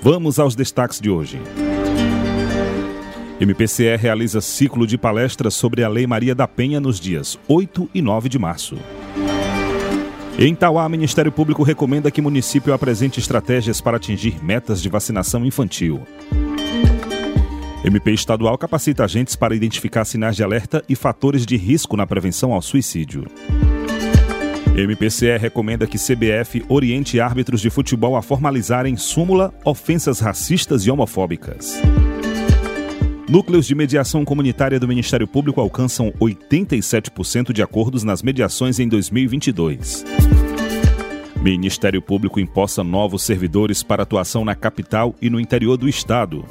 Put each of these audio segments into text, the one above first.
Vamos aos destaques de hoje. MPCE realiza ciclo de palestras sobre a Lei Maria da Penha nos dias 8 e 9 de março. Em Tauá, Ministério Público recomenda que município apresente estratégias para atingir metas de vacinação infantil. MP estadual capacita agentes para identificar sinais de alerta e fatores de risco na prevenção ao suicídio. MPCE recomenda que CBF oriente árbitros de futebol a formalizarem súmula ofensas racistas e homofóbicas. Núcleos de mediação comunitária do Ministério Público alcançam 87% de acordos nas mediações em 2022. Ministério Público imposta novos servidores para atuação na capital e no interior do estado.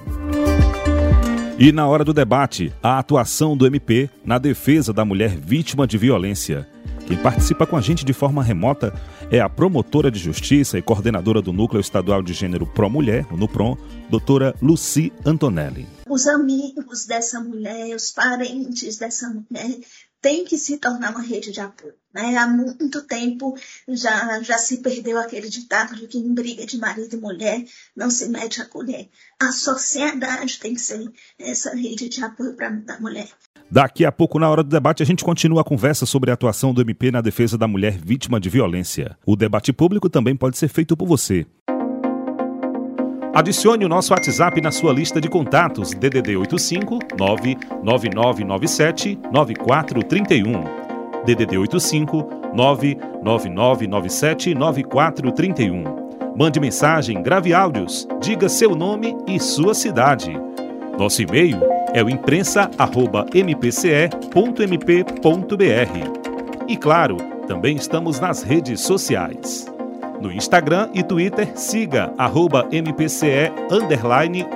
E na hora do debate, a atuação do MP na defesa da mulher vítima de violência. Quem participa com a gente de forma remota é a promotora de justiça e coordenadora do Núcleo Estadual de Gênero Pro Mulher, o NUPROM, doutora Luci Antonelli. Os amigos dessa mulher, os parentes dessa mulher, tem que se tornar uma rede de apoio. Né? Há muito tempo já, já se perdeu aquele ditado de que em briga de marido e mulher não se mete a colher. A sociedade tem que ser essa rede de apoio para a mulher. Daqui a pouco, na hora do debate, a gente continua a conversa sobre a atuação do MP na defesa da mulher vítima de violência. O debate público também pode ser feito por você. Adicione o nosso WhatsApp na sua lista de contatos DDD 85 99997 9431. DDD 85 99997 9431. Mande mensagem, grave áudios, diga seu nome e sua cidade. Nosso e-mail é o imprensa@mpce.mp.br. E claro, também estamos nas redes sociais. No Instagram e Twitter, siga arroba MPCE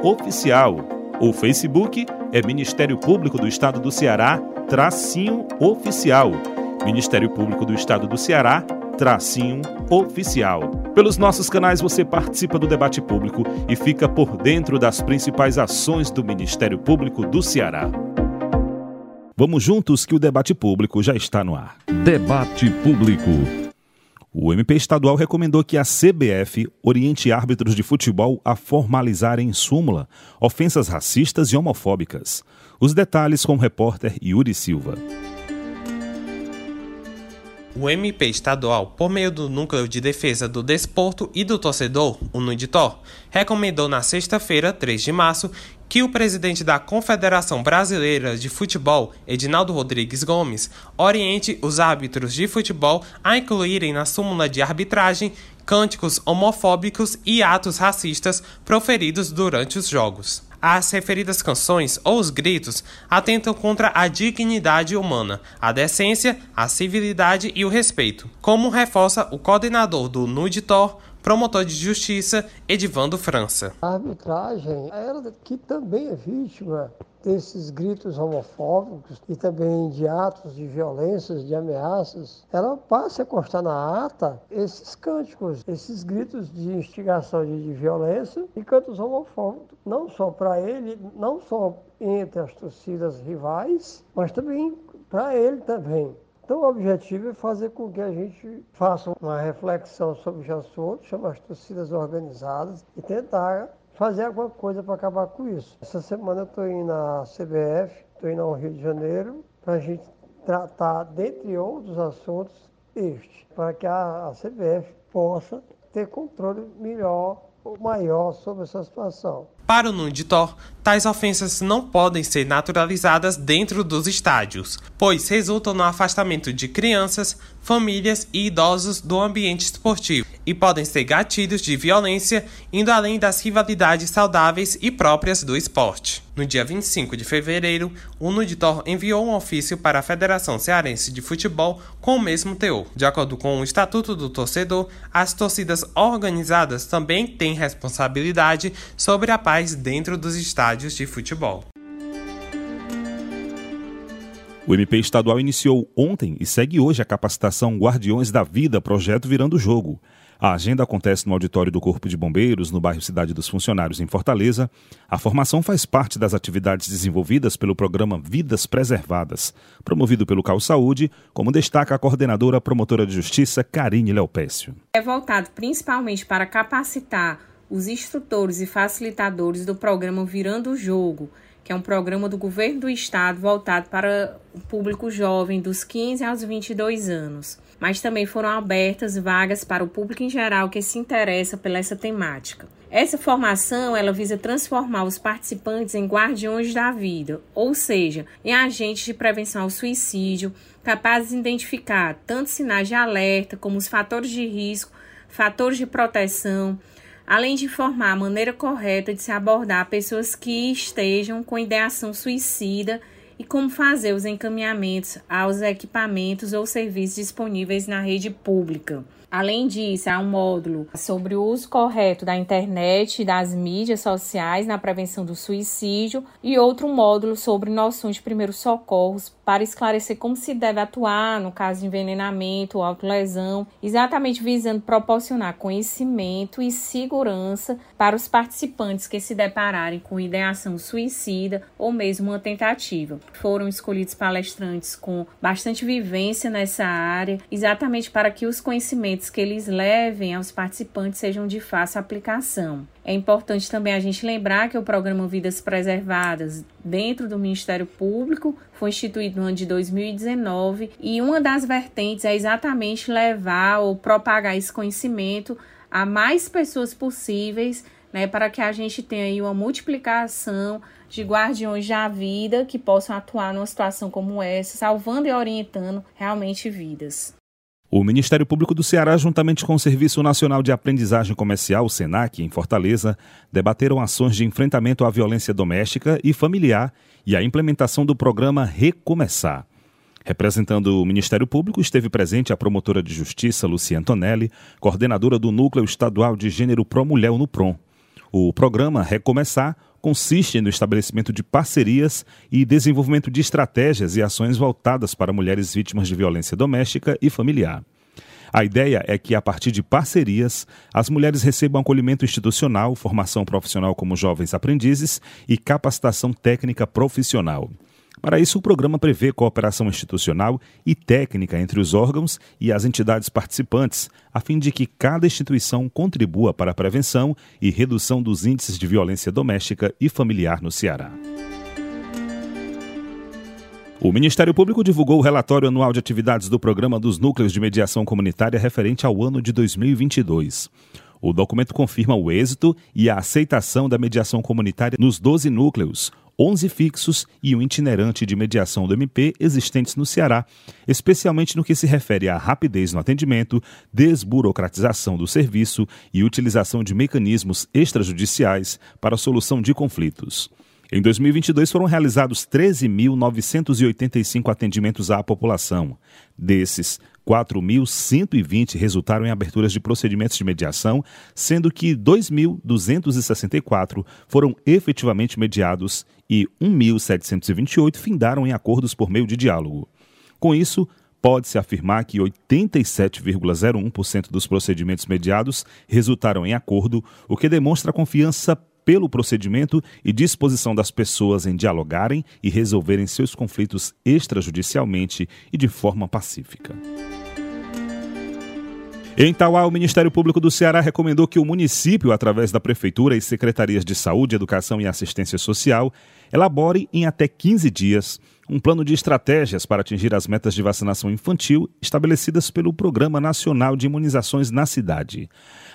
oficial. O Facebook é Ministério Público do Estado do Ceará, tracinho oficial. Ministério Público do Estado do Ceará, tracinho oficial. Pelos nossos canais você participa do debate público e fica por dentro das principais ações do Ministério Público do Ceará. Vamos juntos que o debate público já está no ar. Debate Público. O MP estadual recomendou que a CBF oriente árbitros de futebol a formalizarem em súmula ofensas racistas e homofóbicas. Os detalhes com o repórter Yuri Silva. O MP estadual, por meio do Núcleo de Defesa do Desporto e do Torcedor, o NUDITOR, recomendou na sexta-feira, 3 de março, que o presidente da Confederação Brasileira de Futebol, Edinaldo Rodrigues Gomes, oriente os árbitros de futebol a incluírem na súmula de arbitragem cânticos homofóbicos e atos racistas proferidos durante os jogos. As referidas canções ou os gritos atentam contra a dignidade humana, a decência, a civilidade e o respeito, como reforça o coordenador do NUDITOR, promotor de justiça Edivando França. A arbitragem, ela que também é vítima desses gritos homofóbicos e também de atos de violências, de ameaças, ela passa a constar na ata esses cânticos, esses gritos de instigação de, de violência e cantos homofóbicos, não só para ele, não só entre as torcidas rivais, mas também para ele também. Então, o objetivo é fazer com que a gente faça uma reflexão sobre os assuntos, chamar as torcidas organizadas e tentar fazer alguma coisa para acabar com isso. Essa semana eu estou indo na CBF, estou indo ao Rio de Janeiro, para a gente tratar, dentre outros assuntos, este, para que a CBF possa ter controle melhor ou maior sobre essa situação. Para o Nunditor, tais ofensas não podem ser naturalizadas dentro dos estádios, pois resultam no afastamento de crianças, famílias e idosos do ambiente esportivo e podem ser gatilhos de violência, indo além das rivalidades saudáveis e próprias do esporte. No dia 25 de fevereiro, o Nuditor enviou um ofício para a Federação Cearense de Futebol com o mesmo teor. De acordo com o Estatuto do Torcedor, as torcidas organizadas também têm responsabilidade sobre a paz dentro dos estádios de futebol. O MP estadual iniciou ontem e segue hoje a capacitação Guardiões da Vida, projeto Virando o Jogo. A agenda acontece no auditório do Corpo de Bombeiros, no bairro Cidade dos Funcionários, em Fortaleza. A formação faz parte das atividades desenvolvidas pelo programa Vidas Preservadas, promovido pelo Cal Saúde, como destaca a coordenadora promotora de justiça, Karine Leopécio. É voltado principalmente para capacitar os instrutores e facilitadores do programa Virando o Jogo, que é um programa do governo do estado voltado para o público jovem dos 15 aos 22 anos. Mas também foram abertas vagas para o público em geral que se interessa pela essa temática. Essa formação ela visa transformar os participantes em guardiões da vida, ou seja, em agentes de prevenção ao suicídio, capazes de identificar tanto sinais de alerta como os fatores de risco, fatores de proteção, além de informar a maneira correta de se abordar pessoas que estejam com ideação suicida e como fazer os encaminhamentos aos equipamentos ou serviços disponíveis na rede pública. Além disso, há um módulo sobre o uso correto da internet e das mídias sociais na prevenção do suicídio e outro módulo sobre noções de primeiros socorros para esclarecer como se deve atuar no caso de envenenamento ou autolesão, exatamente visando proporcionar conhecimento e segurança para os participantes que se depararem com ideação suicida ou mesmo uma tentativa. Foram escolhidos palestrantes com bastante vivência nessa área, exatamente para que os conhecimentos que eles levem aos participantes sejam de fácil aplicação. É importante também a gente lembrar que o programa Vidas Preservadas, dentro do Ministério Público, foi instituído no ano de 2019 e uma das vertentes é exatamente levar ou propagar esse conhecimento a mais pessoas possíveis, né, para que a gente tenha aí uma multiplicação de guardiões da vida que possam atuar numa situação como essa, salvando e orientando realmente vidas. O Ministério Público do Ceará, juntamente com o Serviço Nacional de Aprendizagem Comercial, SENAC, em Fortaleza, debateram ações de enfrentamento à violência doméstica e familiar e a implementação do programa Recomeçar. Representando o Ministério Público, esteve presente a promotora de justiça, Lucia Antonelli, coordenadora do Núcleo Estadual de Gênero Pro Mulher, no PROM. O programa Recomeçar consiste no estabelecimento de parcerias e desenvolvimento de estratégias e ações voltadas para mulheres vítimas de violência doméstica e familiar. A ideia é que, a partir de parcerias, as mulheres recebam acolhimento institucional, formação profissional como jovens aprendizes e capacitação técnica profissional. Para isso, o programa prevê cooperação institucional e técnica entre os órgãos e as entidades participantes, a fim de que cada instituição contribua para a prevenção e redução dos índices de violência doméstica e familiar no Ceará. O Ministério Público divulgou o relatório anual de atividades do Programa dos Núcleos de Mediação Comunitária referente ao ano de 2022. O documento confirma o êxito e a aceitação da mediação comunitária nos 12 núcleos, 11 fixos e um itinerante de mediação do MP existentes no Ceará, especialmente no que se refere à rapidez no atendimento, desburocratização do serviço e utilização de mecanismos extrajudiciais para a solução de conflitos. Em 2022 foram realizados 13.985 atendimentos à população. Desses, 4.120 resultaram em aberturas de procedimentos de mediação, sendo que 2.264 foram efetivamente mediados e 1.728 findaram em acordos por meio de diálogo. Com isso, pode-se afirmar que 87,01% dos procedimentos mediados resultaram em acordo, o que demonstra confiança pelo procedimento e disposição das pessoas em dialogarem e resolverem seus conflitos extrajudicialmente e de forma pacífica. Em Tauá, o Ministério Público do Ceará recomendou que o município, através da Prefeitura e secretarias de Saúde, Educação e Assistência Social, elabore em até 15 dias um plano de estratégias para atingir as metas de vacinação infantil estabelecidas pelo Programa Nacional de Imunizações na cidade.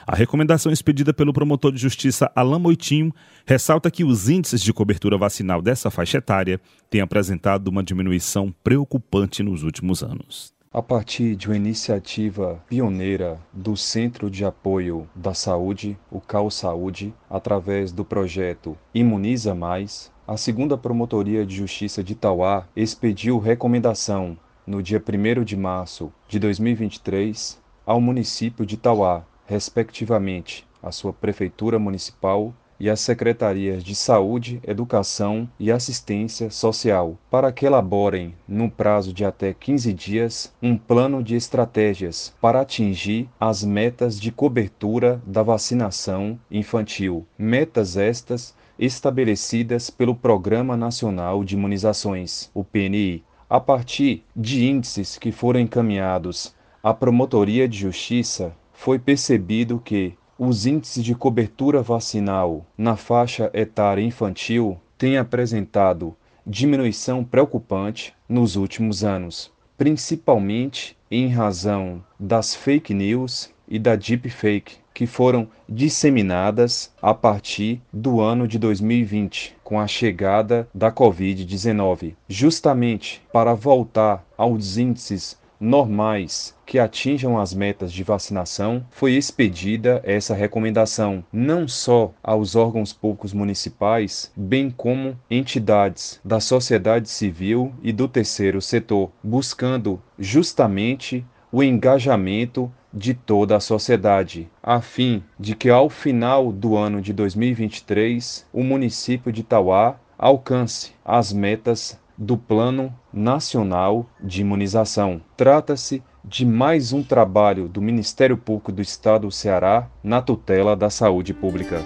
A recomendação expedida pelo promotor de justiça Alain Moitinho ressalta que os índices de cobertura vacinal dessa faixa etária têm apresentado uma diminuição preocupante nos últimos anos. A partir de uma iniciativa pioneira do Centro de Apoio da Saúde, o CAU Saúde, através do projeto Imuniza Mais, a segunda Promotoria de Justiça de Itauá expediu recomendação no dia 1 de março de 2023 ao município de Itauá respectivamente, a sua prefeitura municipal e as secretarias de Saúde, Educação e Assistência Social para que elaborem, no prazo de até 15 dias, um plano de estratégias para atingir as metas de cobertura da vacinação infantil. Metas estas estabelecidas pelo Programa Nacional de Imunizações, o PNI, a partir de índices que foram encaminhados à Promotoria de Justiça, foi percebido que os índices de cobertura vacinal na faixa etária infantil têm apresentado diminuição preocupante nos últimos anos, principalmente em razão das fake news e da deepfake que foram disseminadas a partir do ano de 2020, com a chegada da Covid-19, justamente para voltar aos índices normais que atinjam as metas de vacinação, foi expedida essa recomendação não só aos órgãos públicos municipais, bem como entidades da sociedade civil e do terceiro setor, buscando justamente o engajamento de toda a sociedade, a fim de que ao final do ano de 2023 o município de Tauá alcance as metas do Plano Nacional de Imunização. Trata-se de mais um trabalho do Ministério Público do Estado do Ceará na tutela da saúde pública.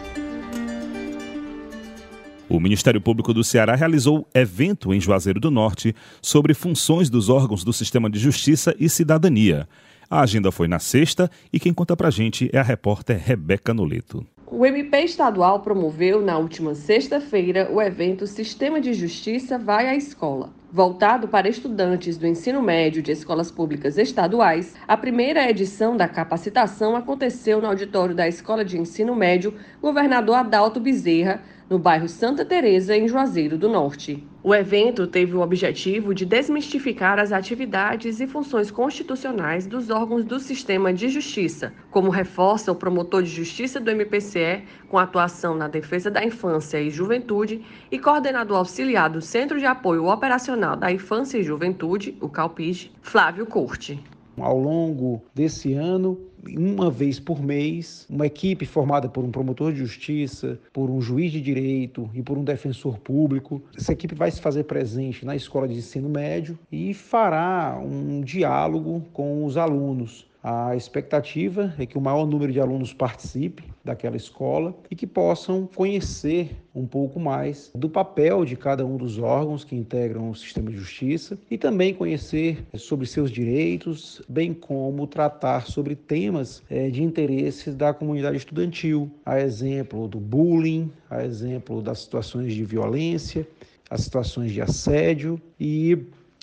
O Ministério Público do Ceará realizou evento em Juazeiro do Norte sobre funções dos órgãos do Sistema de Justiça e Cidadania. A agenda foi na sexta e quem conta pra gente é a repórter Rebeca Noleto. O MP estadual promoveu na última sexta-feira o evento Sistema de Justiça Vai à Escola. Voltado para estudantes do ensino médio de escolas públicas estaduais, a primeira edição da capacitação aconteceu no auditório da Escola de Ensino Médio Governador Adalto Bezerra, no bairro Santa Teresa, em Juazeiro do Norte. O evento teve o objetivo de desmistificar as atividades e funções constitucionais dos órgãos do sistema de justiça, como reforça o promotor de justiça do MPCE, com atuação na defesa da infância e juventude, e coordenador auxiliar do Centro de Apoio Operacional da Infância e Juventude, o CALPIG, Flávio Corte. Ao longo desse ano, uma vez por mês, uma equipe formada por um promotor de justiça, por um juiz de direito e por um defensor público. Essa equipe vai se fazer presente na escola de ensino médio e fará um diálogo com os alunos a expectativa é que o maior número de alunos participe daquela escola e que possam conhecer um pouco mais do papel de cada um dos órgãos que integram o sistema de justiça e também conhecer sobre seus direitos, bem como tratar sobre temas eh, de interesse da comunidade estudantil, a exemplo do bullying, a exemplo das situações de violência, as situações de assédio e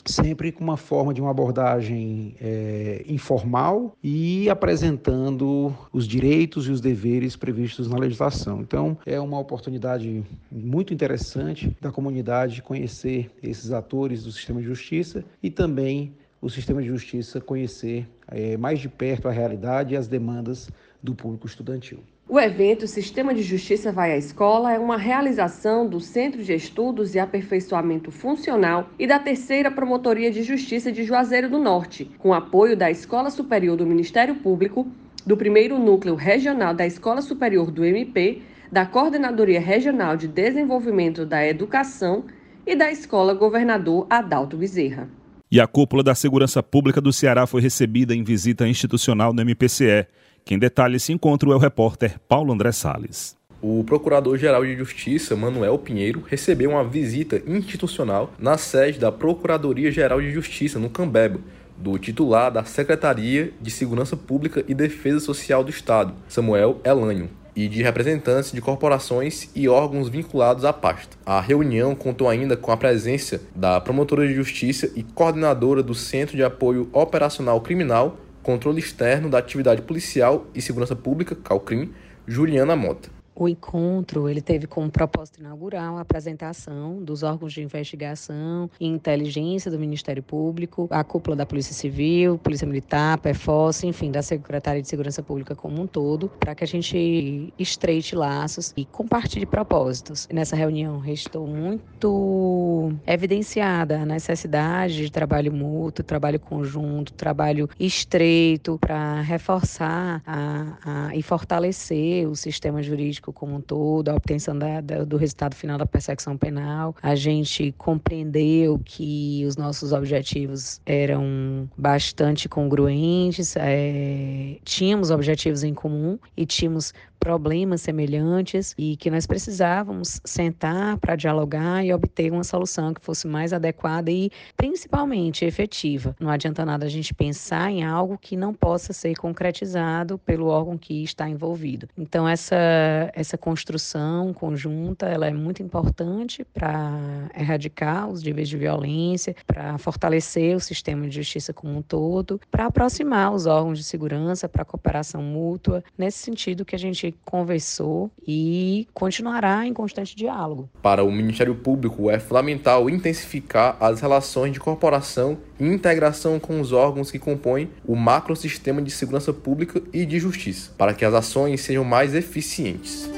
sempre com uma forma de uma abordagem é, informal e apresentando os direitos e os deveres previstos na legislação. Então, é uma oportunidade muito interessante da comunidade conhecer esses atores do sistema de justiça e também o sistema de justiça conhecer é, mais de perto a realidade e as demandas do público estudantil. O evento Sistema de Justiça Vai à Escola é uma realização do Centro de Estudos e Aperfeiçoamento Funcional e da Terceira Promotoria de Justiça de Juazeiro do Norte, com apoio da Escola Superior do Ministério Público, do primeiro núcleo regional da Escola Superior do MP, da Coordenadoria Regional de Desenvolvimento da Educação e da Escola Governador Adalto Bezerra. E a cúpula da Segurança Pública do Ceará foi recebida em visita institucional no MPCE. Quem detalha esse encontro é o repórter Paulo André Sales. O Procurador-Geral de Justiça, Manuel Pinheiro, recebeu uma visita institucional na sede da Procuradoria-Geral de Justiça, no Cambeba, do titular da Secretaria de Segurança Pública e Defesa Social do Estado, Samuel Elânio, e de representantes de corporações e órgãos vinculados à pasta. A reunião contou ainda com a presença da promotora de justiça e coordenadora do Centro de Apoio Operacional Criminal Controle Externo da Atividade Policial e Segurança Pública, CALCRIM, Juliana Mota. O encontro ele teve como propósito inaugural a apresentação dos órgãos de investigação e inteligência do Ministério Público, a cúpula da Polícia Civil, Polícia Militar, PFOS, enfim, da Secretaria de Segurança Pública como um todo, para que a gente estreite laços e compartilhe propósitos. Nessa reunião restou muito evidenciada a necessidade de trabalho mútuo, trabalho conjunto, trabalho estreito para reforçar a, a, e fortalecer o sistema jurídico como um todo, a obtenção da, da, do resultado final da persecução penal. A gente compreendeu que os nossos objetivos eram bastante congruentes, é, tínhamos objetivos em comum e tínhamos problemas semelhantes e que nós precisávamos sentar para dialogar e obter uma solução que fosse mais adequada e principalmente efetiva. Não adianta nada a gente pensar em algo que não possa ser concretizado pelo órgão que está envolvido. Então essa essa construção conjunta, ela é muito importante para erradicar os níveis de violência, para fortalecer o sistema de justiça como um todo, para aproximar os órgãos de segurança para cooperação mútua, nesse sentido que a gente gente conversou e continuará em constante diálogo. Para o Ministério Público, é fundamental intensificar as relações de corporação e integração com os órgãos que compõem o macrosistema de segurança pública e de justiça, para que as ações sejam mais eficientes.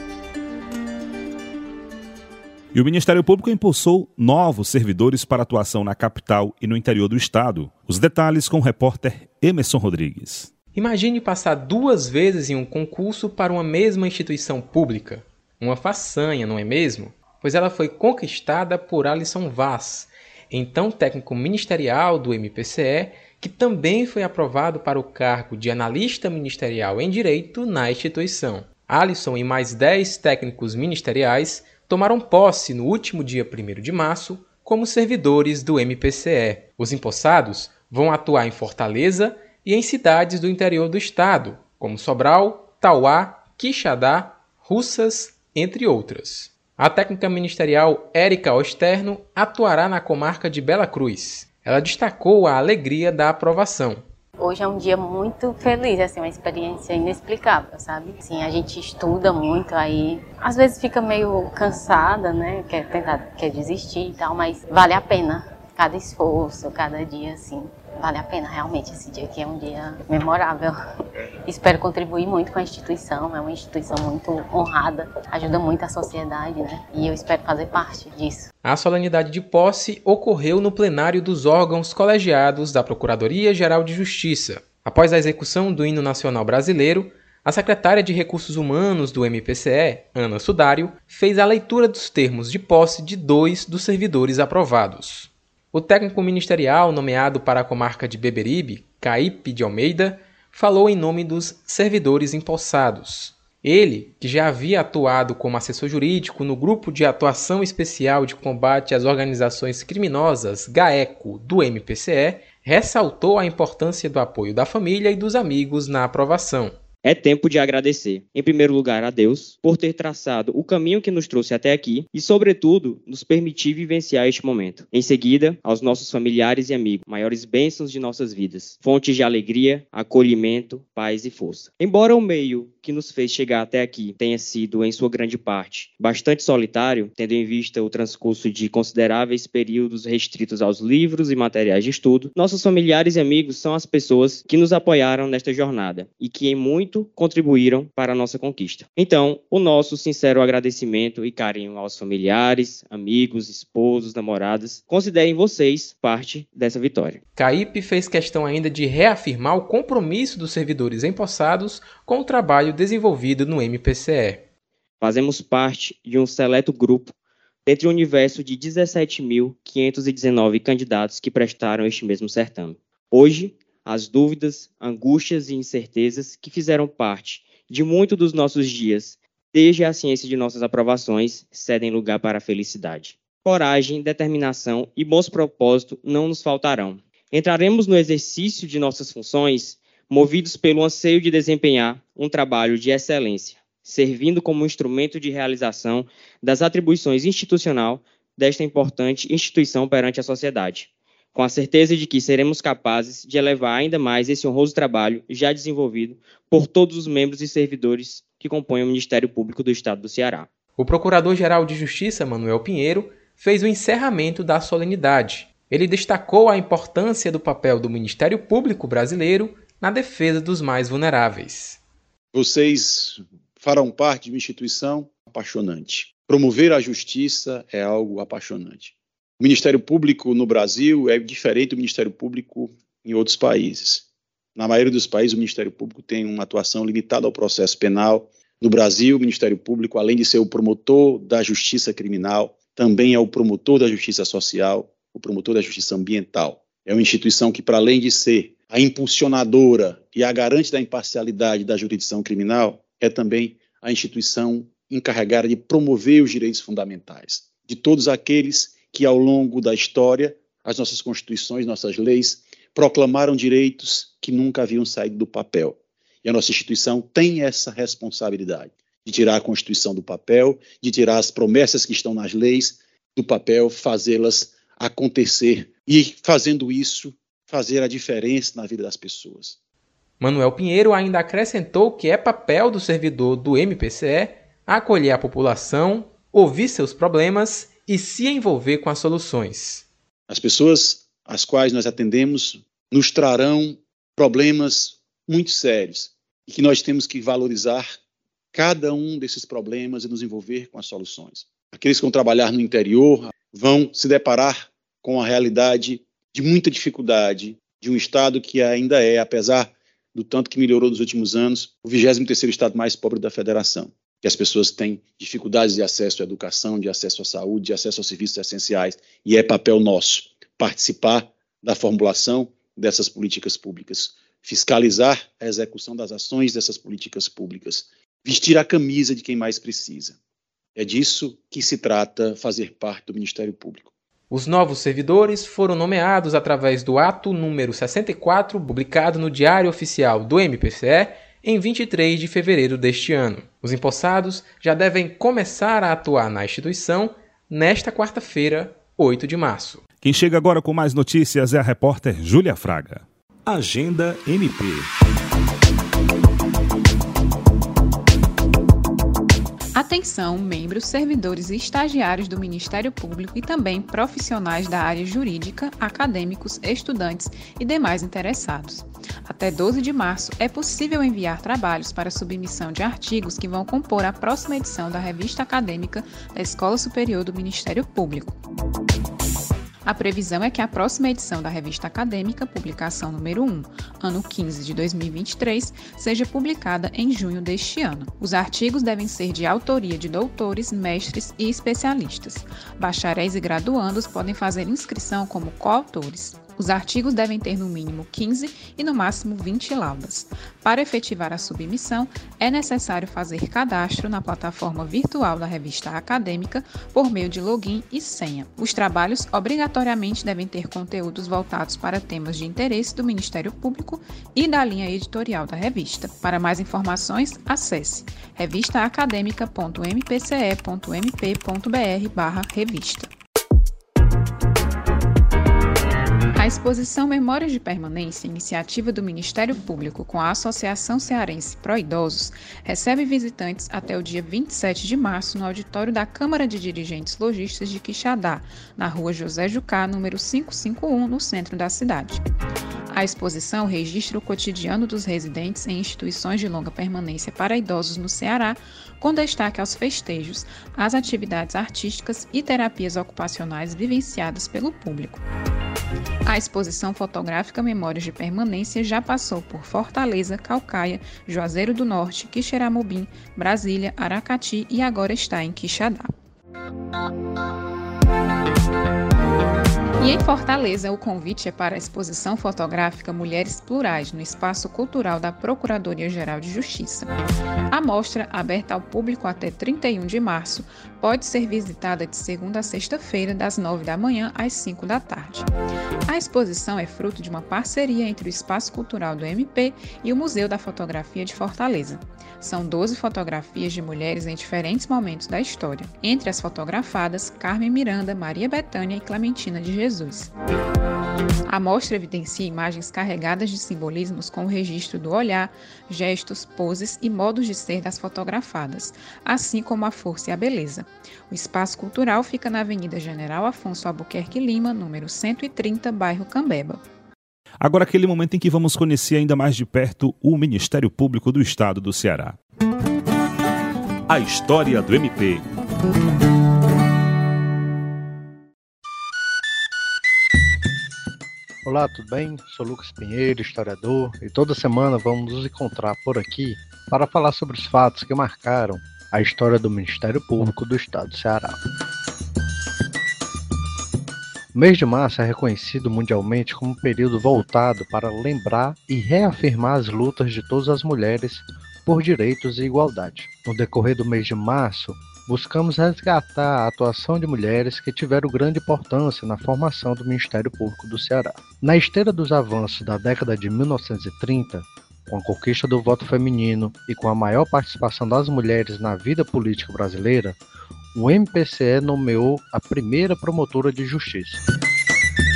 E o Ministério Público impulsou novos servidores para atuação na capital e no interior do estado. Os detalhes com o repórter Emerson Rodrigues. Imagine passar duas vezes em um concurso para uma mesma instituição pública. Uma façanha, não é mesmo? Pois ela foi conquistada por Alisson Vaz, então técnico ministerial do MPCE, que também foi aprovado para o cargo de analista ministerial em direito na instituição. Alisson e mais 10 técnicos ministeriais tomaram posse no último dia 1 de março como servidores do MPCE. Os empossados vão atuar em Fortaleza e em cidades do interior do estado, como Sobral, Tauá, Quixadá, Russas, entre outras. A técnica ministerial Érica Osterno atuará na comarca de Bela Cruz. Ela destacou a alegria da aprovação. Hoje é um dia muito feliz, assim, uma experiência inexplicável, sabe? Sim, a gente estuda muito aí, às vezes fica meio cansada, né? Quer tentar, quer desistir e tal, mas vale a pena cada esforço, cada dia, assim vale a pena realmente esse dia aqui é um dia memorável. Espero contribuir muito com a instituição, é uma instituição muito honrada, ajuda muito a sociedade, né? E eu espero fazer parte disso. A solenidade de posse ocorreu no plenário dos órgãos colegiados da Procuradoria-Geral de Justiça. Após a execução do hino nacional brasileiro, a secretária de Recursos Humanos do MPCE, Ana Sudário, fez a leitura dos termos de posse de dois dos servidores aprovados. O técnico ministerial nomeado para a comarca de Beberibe, Caípe de Almeida, falou em nome dos servidores empossados. Ele, que já havia atuado como assessor jurídico no Grupo de Atuação Especial de Combate às Organizações Criminosas, GAECO, do MPCE, ressaltou a importância do apoio da família e dos amigos na aprovação. É tempo de agradecer, em primeiro lugar, a Deus por ter traçado o caminho que nos trouxe até aqui e, sobretudo, nos permitir vivenciar este momento. Em seguida, aos nossos familiares e amigos, maiores bênçãos de nossas vidas, fontes de alegria, acolhimento, paz e força. Embora o meio que nos fez chegar até aqui tenha sido, em sua grande parte, bastante solitário, tendo em vista o transcurso de consideráveis períodos restritos aos livros e materiais de estudo, nossos familiares e amigos são as pessoas que nos apoiaram nesta jornada e que, em muito, contribuíram para a nossa conquista. Então, o nosso sincero agradecimento e carinho aos familiares, amigos, esposos, namoradas, considerem vocês parte dessa vitória. Caípe fez questão ainda de reafirmar o compromisso dos servidores empossados com o trabalho desenvolvido no MPCE. Fazemos parte de um seleto grupo dentre o universo de 17.519 candidatos que prestaram este mesmo certame. Hoje, as dúvidas, angústias e incertezas que fizeram parte de muito dos nossos dias, desde a ciência de nossas aprovações, cedem lugar para a felicidade. Coragem, determinação e bons propósitos não nos faltarão. Entraremos no exercício de nossas funções movidos pelo anseio de desempenhar um trabalho de excelência, servindo como instrumento de realização das atribuições institucional desta importante instituição perante a sociedade, com a certeza de que seremos capazes de elevar ainda mais esse honroso trabalho já desenvolvido por todos os membros e servidores que compõem o Ministério Público do Estado do Ceará. O Procurador-Geral de Justiça, Manuel Pinheiro, fez o encerramento da solenidade. Ele destacou a importância do papel do Ministério Público brasileiro na defesa dos mais vulneráveis. Vocês farão parte de uma instituição apaixonante. Promover a justiça é algo apaixonante. O Ministério Público no Brasil é diferente do Ministério Público em outros países. Na maioria dos países, o Ministério Público tem uma atuação limitada ao processo penal, No Brasil, o Ministério Público, além de ser o promotor da justiça criminal, também é o promotor da justiça social, o promotor da justiça ambiental. É uma instituição que, para além de ser a impulsionadora e a garante da imparcialidade da jurisdição criminal, é também a instituição encarregada de promover os direitos fundamentais de todos aqueles que, ao longo da história, as nossas constituições, nossas leis, proclamaram direitos que nunca haviam saído do papel. E a nossa instituição tem essa responsabilidade de tirar a Constituição do papel, de tirar as promessas que estão nas leis do papel, fazê-las acontecer e, fazendo isso, fazer a diferença na vida das pessoas. Manuel Pinheiro ainda acrescentou que é papel do servidor do MPCE acolher a população, ouvir seus problemas e se envolver com as soluções. As pessoas às quais nós atendemos nos trarão problemas muito sérios e que nós temos que valorizar cada um desses problemas e nos envolver com as soluções. Aqueles que vão trabalhar no interior vão se deparar com a realidade de muita dificuldade de um estado que ainda é, apesar do tanto que melhorou nos últimos anos, o 23º estado mais pobre da federação. Que as pessoas têm dificuldades de acesso à educação, de acesso à saúde, de acesso aos serviços essenciais, e é papel nosso participar da formulação dessas políticas públicas, fiscalizar a execução das ações dessas políticas públicas, vestir a camisa de quem mais precisa. É disso que se trata fazer parte do Ministério Público. Os novos servidores foram nomeados através do ato número 64, publicado no Diário Oficial do MPCE em 23 de fevereiro deste ano. Os empossados já devem começar a atuar na instituição nesta quarta-feira, 8 de março. Quem chega agora com mais notícias é a repórter Júlia Fraga. Agenda MP. Atenção, membros, servidores e estagiários do Ministério Público e também profissionais da área jurídica, acadêmicos, estudantes e demais interessados. Até 12 de março é possível enviar trabalhos para submissão de artigos que vão compor a próxima edição da revista acadêmica da Escola Superior do Ministério Público. A previsão é que a próxima edição da revista acadêmica, publicação número 1, ano 15 de 2023, seja publicada em junho deste ano. Os artigos devem ser de autoria de doutores, mestres e especialistas. Bacharéis e graduandos podem fazer inscrição como coautores. Os artigos devem ter no mínimo 15 e no máximo 20 laudas. Para efetivar a submissão, é necessário fazer cadastro na plataforma virtual da revista acadêmica por meio de login e senha. Os trabalhos obrigatoriamente devem ter conteúdos voltados para temas de interesse do Ministério Público e da linha editorial da revista. Para mais informações, acesse revistaacademica.mpce.mp.br/revista. exposição Memórias de Permanência, iniciativa do Ministério Público com a Associação Cearense Pró Idosos, recebe visitantes até o dia 27 de março no auditório da Câmara de Dirigentes Logistas de Quixadá, na rua José Jucá, número 551, no centro da cidade. A exposição registra o cotidiano dos residentes em instituições de longa permanência para idosos no Ceará, com destaque aos festejos, às atividades artísticas e terapias ocupacionais vivenciadas pelo público. A exposição fotográfica Memórias de Permanência já passou por Fortaleza, Calcaia, Juazeiro do Norte, Quixeramobim, Brasília, Aracati e agora está em Quixadá. Em Fortaleza, o convite é para a exposição fotográfica Mulheres Plurais no Espaço Cultural da Procuradoria-Geral de Justiça. A mostra, aberta ao público até 31 de março, pode ser visitada de segunda a sexta-feira, das 9 da manhã às 5 da tarde. A exposição é fruto de uma parceria entre o Espaço Cultural do MP e o Museu da Fotografia de Fortaleza. São 12 fotografias de mulheres em diferentes momentos da história. Entre as fotografadas, Carmen Miranda, Maria Bethânia e Clementina de Jesus. A mostra evidencia imagens carregadas de simbolismos com o registro do olhar, gestos, poses e modos de ser das fotografadas, assim como a força e a beleza. O espaço cultural fica na Avenida General Afonso Albuquerque Lima, número 130, bairro Cambeba. Agora, aquele momento em que vamos conhecer ainda mais de perto o Ministério Público do Estado do Ceará. A história do MP. Olá, tudo bem? Sou Lucas Pinheiro, historiador, e toda semana vamos nos encontrar por aqui para falar sobre os fatos que marcaram a história do Ministério Público do Estado do Ceará. O mês de março é reconhecido mundialmente como um período voltado para lembrar e reafirmar as lutas de todas as mulheres por direitos e igualdade. No decorrer do mês de março, buscamos resgatar a atuação de mulheres que tiveram grande importância na formação do Ministério Público do Ceará. Na esteira dos avanços da década de 1930, com a conquista do voto feminino e com a maior participação das mulheres na vida política brasileira, o MPCE nomeou a primeira promotora de justiça.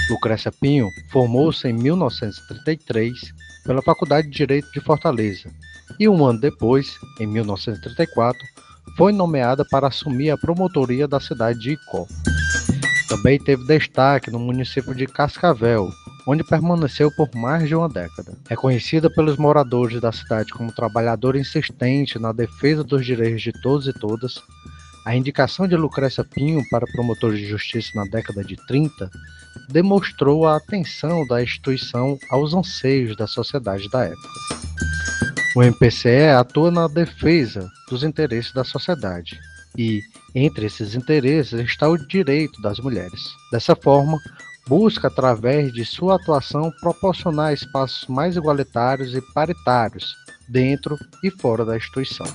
Lucrécia Pinho formou-se em 1933 pela Faculdade de Direito de Fortaleza e um ano depois, em 1934, foi nomeada para assumir a promotoria da cidade de Icó. Também teve destaque no município de Cascavel, onde permaneceu por mais de uma década. Reconhecida pelos moradores da cidade como trabalhadora insistente na defesa dos direitos de todos e todas, a indicação de Lucrécia Pinho para promotor de justiça na década de 30 demonstrou a atenção da instituição aos anseios da sociedade da época. O MPCE atua na defesa dos interesses da sociedade e, entre esses interesses, está o direito das mulheres. Dessa forma, busca, através de sua atuação, proporcionar espaços mais igualitários e paritários dentro e fora da instituição.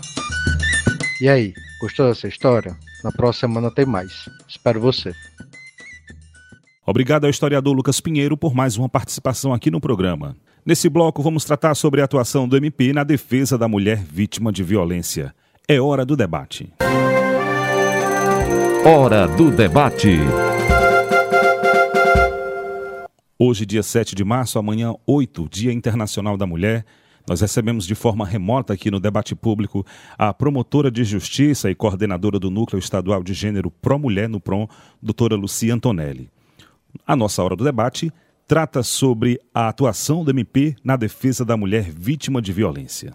E aí, gostou dessa história? Na próxima semana tem mais. Espero você. Obrigado ao historiador Lucas Pinheiro por mais uma participação aqui no programa. Nesse bloco, vamos tratar sobre a atuação do MP na defesa da mulher vítima de violência. É hora do debate. Hora do debate. Hoje, dia 7 de março, amanhã 8, Dia Internacional da Mulher, nós recebemos de forma remota aqui no debate público a promotora de justiça e coordenadora do Núcleo Estadual de Gênero Pro Mulher no PROM, doutora Lucia Antonelli. A nossa hora do debate trata sobre a atuação do MP na defesa da mulher vítima de violência.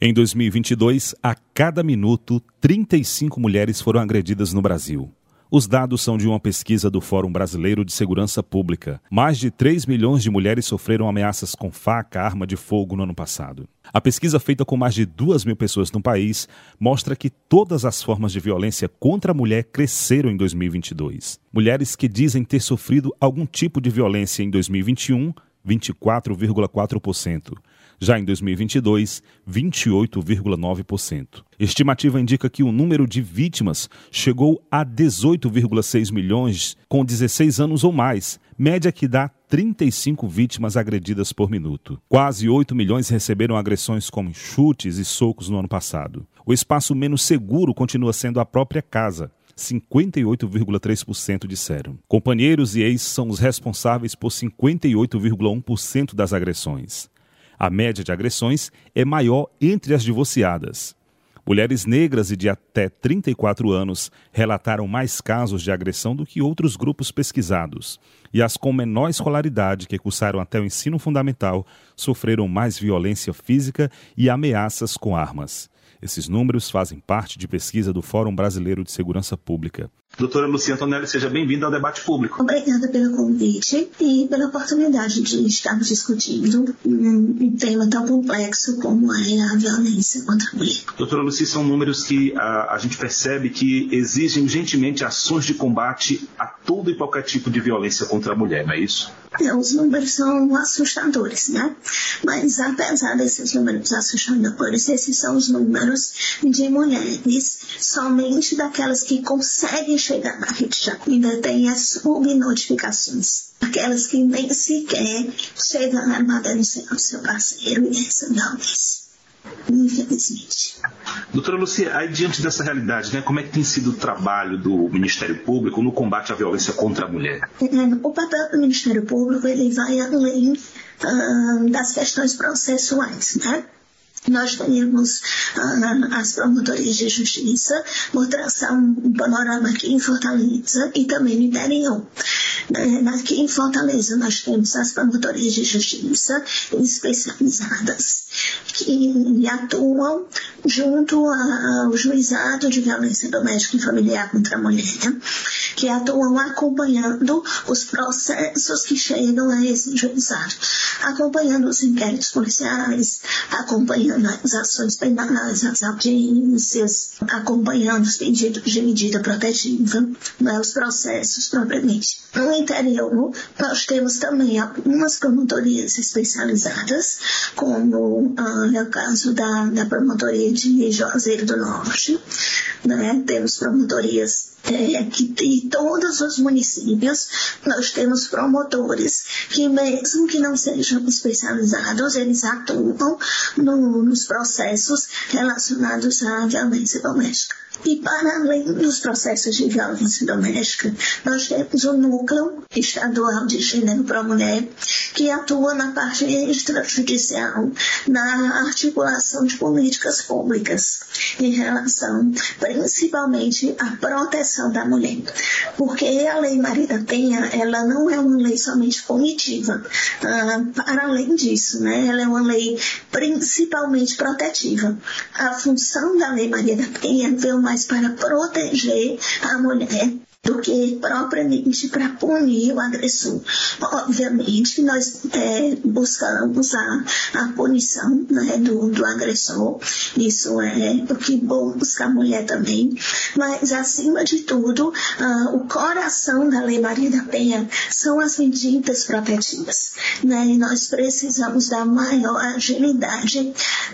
Em 2022, a cada minuto, 35 mulheres foram agredidas no Brasil. Os dados são de uma pesquisa do Fórum Brasileiro de Segurança Pública. Mais de 3 milhões de mulheres sofreram ameaças com faca, arma de fogo no ano passado. A pesquisa feita com mais de 2 mil pessoas no país mostra que todas as formas de violência contra a mulher cresceram em 2022. Mulheres que dizem ter sofrido algum tipo de violência em 2021, 24,4%. Já em 2022, 28,9%. Estimativa indica que o número de vítimas chegou a 18,6 milhões com 16 anos ou mais, média que dá 35 vítimas agredidas por minuto. Quase 8 milhões receberam agressões como chutes e socos no ano passado. O espaço menos seguro continua sendo a própria casa, 58,3% disseram. Companheiros e ex são os responsáveis por 58,1% das agressões. A média de agressões é maior entre as divorciadas. Mulheres negras e de até 34 anos relataram mais casos de agressão do que outros grupos pesquisados. E as com menor escolaridade, que cursaram até o ensino fundamental, sofreram mais violência física e ameaças com armas. Esses números fazem parte de pesquisa do Fórum Brasileiro de Segurança Pública. Doutora Lucia Antonelli, seja bem-vinda ao debate público. Obrigada pelo convite e pela oportunidade de estarmos discutindo um tema tão complexo como é a violência contra a mulher. Doutora Lucia, são números que a, a gente percebe que exigem urgentemente ações de combate a todo e qualquer tipo de violência contra a mulher, não é isso? É, os números são assustadores, né? Mas apesar desses números assustadores, esses são os números de mulheres somente daquelas que conseguem chegar na rede de ainda tem as subnotificações. Aquelas que nem sequer chegam a denunciar o seu parceiro e essa violência. Infelizmente. Doutora Lucia, aí diante dessa realidade, né, como é que tem sido o trabalho do Ministério Público no combate à violência contra a mulher? É, o papel do Ministério Público ele vai além uh, das questões processuais, né? Nós ah, as promotorias de justiça, vou traçar um, um, panorama aqui em Fortaleza e também no interior. Aqui em Fortaleza nós temos as promotorias de justiça especializadas que atuam junto ao juizado de violência doméstica e familiar contra a mulher, que atuam acompanhando os processos que chegam a esse juizado, acompanhando os inquéritos policiais, acompanhando as ações penais, as audiências, acompanhando os pedidos de medida protetiva, né, os processos propriamente. No interior, nós temos também algumas promotorias especializadas, como ah, é o caso da, da promotoria de Juazeiro do Norte, né? temos promotorias é, que em todos os municípios nós temos promotores que mesmo que não sejam especializados, eles atuam no, nos processos relacionados à violência doméstica. E para além dos processos de violência doméstica, nós temos o núcleo estadual de gênero para a mulher, que atua na parte extrajudicial, na articulação de políticas públicas em relação principalmente à proteção da mulher. Porque a Lei Maria da Penha, ela não é uma lei somente punitiva. Ah, para além disso, né, ela é uma lei principalmente protetiva. A função da Lei Maria da Penha veio mais para proteger a mulher do que propriamente para punir o agressor. Obviamente, nós é, buscamos a, a punição né, do, do agressor, isso é o que busca a mulher também, mas acima de tudo, uh, o coração da Lei Maria da Penha são as medidas protetivas. Né? E nós precisamos da maior agilidade,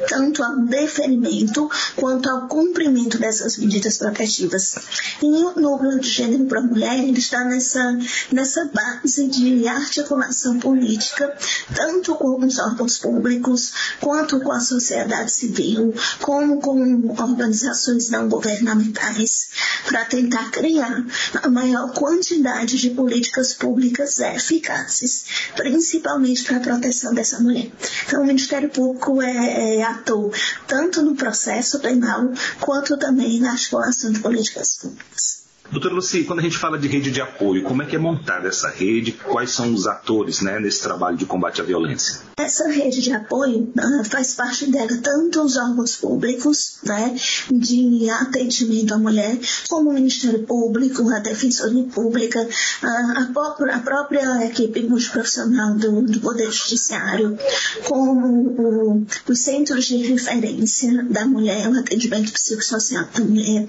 tanto ao deferimento quanto ao cumprimento dessas medidas protetivas. E o núcleo de gênero para a mulher, ele está nessa, nessa base de articulação política, tanto com os órgãos públicos, quanto com a sociedade civil, como com organizações não governamentais, para tentar criar a maior quantidade de políticas públicas eficazes, principalmente para a proteção dessa mulher. Então, o Ministério Público é, é ator tanto no processo penal, quanto também na articulação de políticas públicas. Doutora Luci, quando a gente fala de rede de apoio, como é que é montada essa rede? Quais são os atores né, nesse trabalho de combate à violência? Essa rede de apoio uh, faz parte dela tanto os órgãos públicos né, de atendimento à mulher, como o Ministério Público, a Defensoria Pública, a, própria, a, própria, equipe multiprofissional do, do Poder Judiciário, como o, os centros de referência da mulher, o atendimento psicossocial da mulher,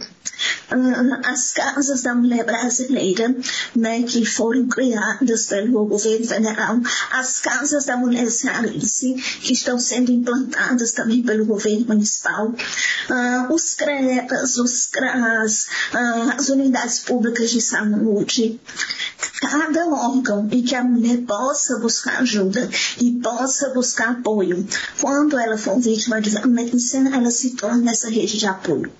uh, as casas casas da mulher brasileira, né, que foram criadas pelo governo federal, as casas da mulher cearense, que estão sendo implantadas também pelo governo municipal, uh, os CREAS, os CRAS, uh, as unidades públicas de saúde, cada órgão em que a mulher possa buscar ajuda e possa buscar apoio. Quando ela for vítima de violência, ela se torna essa rede de apoio.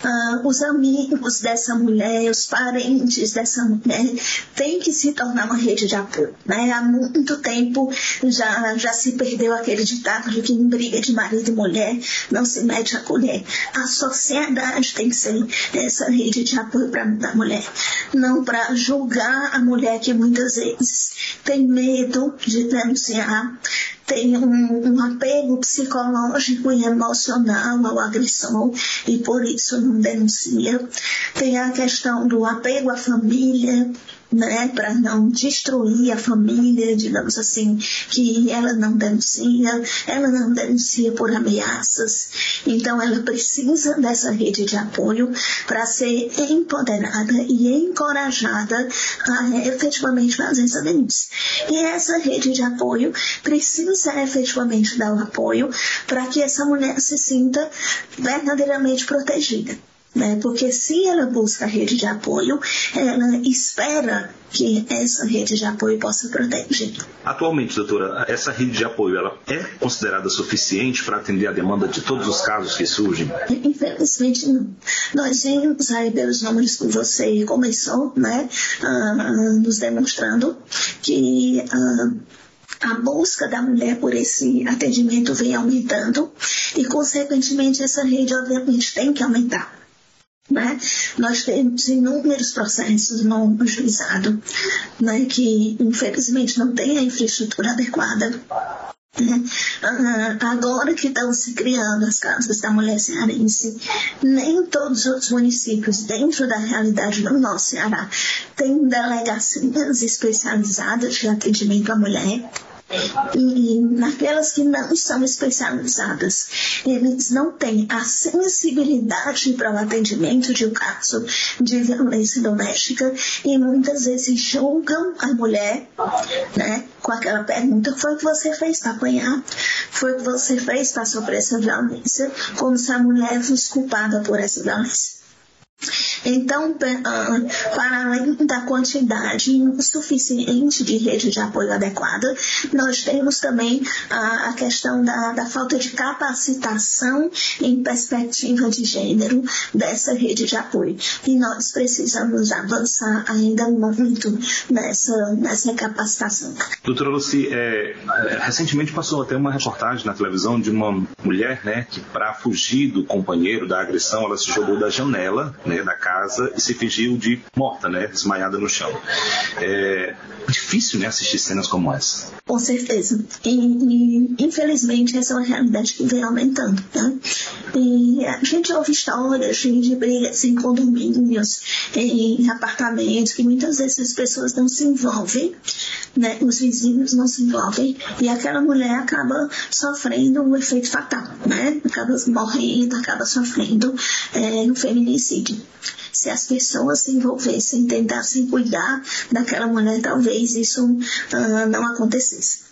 Uh, os amigos dessa mulher, os parentes dessa mulher, têm que se tornar uma rede de apoio. Né? Há muito tempo já, já se perdeu aquele ditado de que em briga de marido e mulher não se mete a colher. A sociedade tem que ser essa rede de apoio para a mulher, não para julgar a mulher que muitas vezes tem medo de denunciar, tem um, um, apego psicológico e emocional ao agressor e por isso não denuncia. Tem a questão do apego à família, né, para não destruir a família, digamos assim, que ela não denuncia, ela não denuncia por ameaças. Então ela precisa dessa rede de apoio para ser empoderada e encorajada a efetivamente fazer essa denúncia. E essa rede de apoio precisa efetivamente dar o apoio para que essa mulher se sinta verdadeiramente protegida né? Porque se ela busca a rede de apoio, ela espera que essa rede de apoio possa proteger. Atualmente, doutora, essa rede de apoio ela é considerada suficiente para atender a demanda de todos os casos que surgem? Infelizmente não. Nós vimos aí pelos números que você começou, né, uh, nos demonstrando que uh, a busca da mulher por esse atendimento vem aumentando e, consequentemente, essa rede, obviamente, tem que aumentar. Né? Nós temos inúmeros processos no, juizado né, que, infelizmente, não têm a infraestrutura adequada Né? Agora que estão se criando as casas da mulher cearense, nem todos os municípios dentro da realidade do nosso Ceará têm delegacias especializadas de atendimento à mulher e naquelas que não são especializadas, eles não têm a sensibilidade para o atendimento de um caso de violência doméstica e muitas vezes julgam a mulher, né, com aquela pergunta: foi o que você fez para apanhar? Foi o que você fez para sofrer essa violência? Como se a mulher fosse culpada por essa violência. Então, ah, para além da quantidade insuficiente de rede de apoio adequada, nós temos também a questão da, da falta de capacitação em perspectiva de gênero dessa rede de apoio. E nós precisamos avançar ainda muito nessa, nessa capacitação. Doutora Luci, é, é, recentemente passou até uma reportagem na televisão de uma mulher né, que, para fugir do companheiro, da agressão, ela se jogou da janela né, da casa e se fingiu de morta, né, desmaiada no chão. É difícil né, assistir cenas como essa. Com certeza. E, e, infelizmente essa é uma realidade que vem aumentando. Né? E a gente ouve histórias de, de brigas em condomínios, em apartamentos, que muitas vezes as pessoas não se envolvem, né? os vizinhos não se envolvem, e aquela mulher acaba sofrendo um efeito fatal, né? acaba morrendo, acaba sofrendo é, um feminicídio se as pessoas se envolvessem, tentassem cuidar daquela mulher, talvez isso uh, não acontecesse.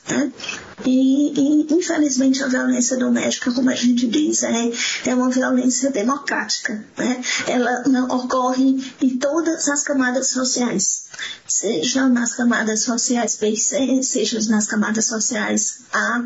E, e, infelizmente, a violência doméstica, como a gente diz, é, é uma violência democrática. Né? Ela ocorre em todas as camadas sociais, seja nas camadas sociais B e C, seja nas camadas sociais A.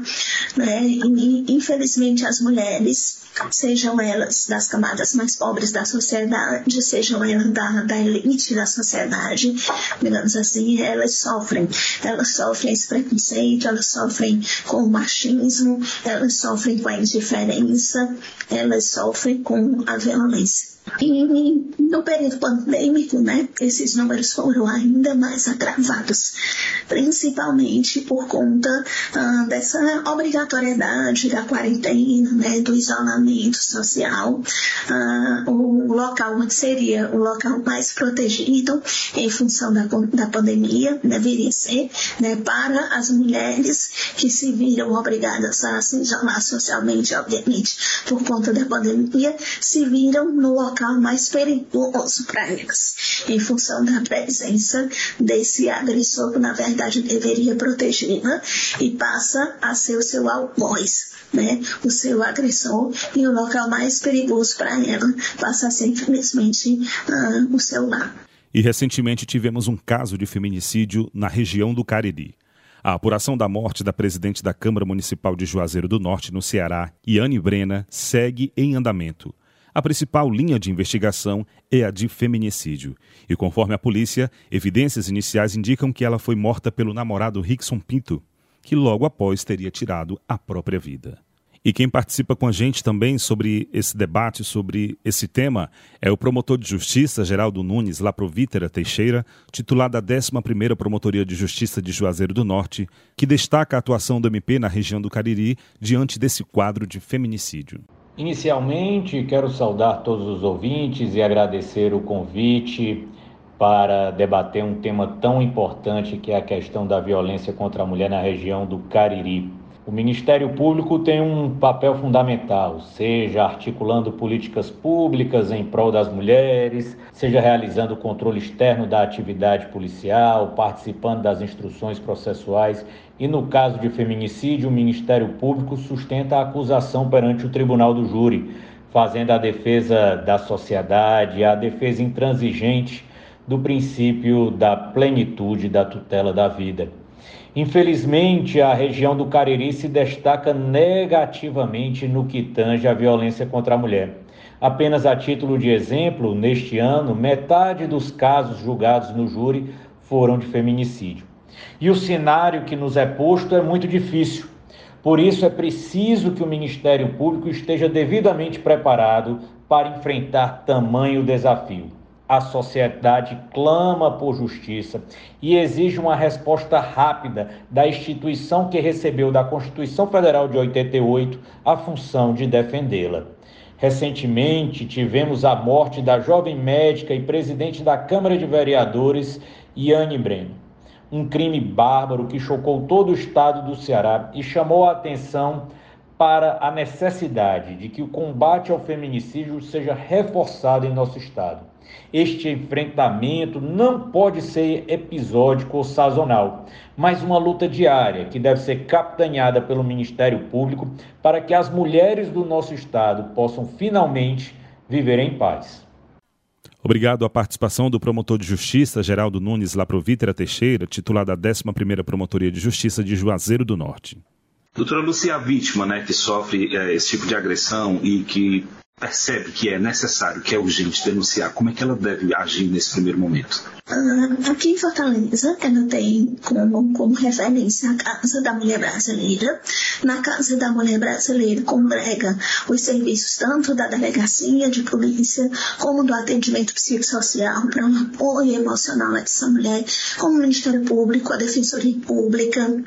Né? E, infelizmente, as mulheres sejam elas das camadas mais pobres da sociedade, sejam elas da, da elite da sociedade, digamos assim, elas sofrem, elas sofrem esse preconceito, elas sofrem com o machismo, elas sofrem com a indiferença, elas sofrem com a violência. E no período pandêmico, né, esses números foram ainda mais agravados, principalmente por conta ah, dessa obrigatoriedade da quarentena, né, do isolamento social, ah, o local onde seria o local mais protegido em função da, da pandemia deveria ser né, para as mulheres que se viram obrigadas a se isolar socialmente, obviamente, por conta da pandemia, se viram no local local mais perigoso para elas, em função da presença desse agressor que, na verdade, deveria protegê-la e passa a ser o seu algoz. Né, o seu agressor e o local mais perigoso para ela passa a ser, infelizmente, uh, o seu lar. E recentemente tivemos um caso de feminicídio na região do Cariri. A apuração da morte da presidente da Câmara Municipal de Juazeiro do Norte, no Ceará, Iane Brena, segue em andamento. A principal linha de investigação é a de feminicídio. E conforme a polícia, evidências iniciais indicam que ela foi morta pelo namorado Rickson Pinto, que logo após teria tirado a própria vida. E quem participa com a gente também sobre esse debate, sobre esse tema, é o promotor de justiça, Geraldo Nunes Laprovítera Teixeira, titular da 11ª Promotoria de Justiça de Juazeiro do Norte, que destaca a atuação do MP na região do Cariri diante desse quadro de feminicídio. Inicialmente, quero saudar todos os ouvintes e agradecer o convite para debater um tema tão importante que é a questão da violência contra a mulher na região do Cariri. O Ministério Público tem um papel fundamental, seja articulando políticas públicas em prol das mulheres, seja realizando o controle externo da atividade policial, participando das instruções processuais e, no caso de feminicídio, o Ministério Público sustenta a acusação perante o Tribunal do Júri, fazendo a defesa da sociedade, a defesa intransigente do princípio da plenitude da tutela da vida. Infelizmente, a região do Cariri se destaca negativamente no que tange a violência contra a mulher. Apenas a título de exemplo, neste ano, metade dos casos julgados no júri foram de feminicídio. E o cenário que nos é posto é muito difícil. Por isso é preciso que o Ministério Público esteja devidamente preparado para enfrentar tamanho desafio. A sociedade clama por justiça e exige uma resposta rápida da instituição que recebeu da Constituição Federal de 88 a função de defendê-la. Recentemente, tivemos a morte da jovem médica e presidente da Câmara de Vereadores, Yane Breno. Um crime bárbaro que chocou todo o estado do Ceará e chamou a atenção para a necessidade de que o combate ao feminicídio seja reforçado em nosso estado. Este enfrentamento não pode ser episódico ou sazonal, mas uma luta diária que deve ser capitaneada pelo Ministério Público para que as mulheres do nosso estado possam finalmente viver em paz. Obrigado à participação do promotor de justiça, Geraldo Nunes Laprovítera Teixeira, titular da 11ª Promotoria de Justiça de Juazeiro do Norte. Doutora Lucia, a vítima né, que sofre é, esse tipo de agressão e que percebe que é necessário, que é urgente denunciar, como é que ela deve agir nesse primeiro momento? Uh, aqui em Fortaleza, ela tem como, como referência a Casa da Mulher Brasileira. Na Casa da Mulher Brasileira congrega os serviços tanto da delegacia de polícia, como do atendimento psicossocial para um apoio emocional a essa mulher, como o Ministério Público, a Defensoria Pública,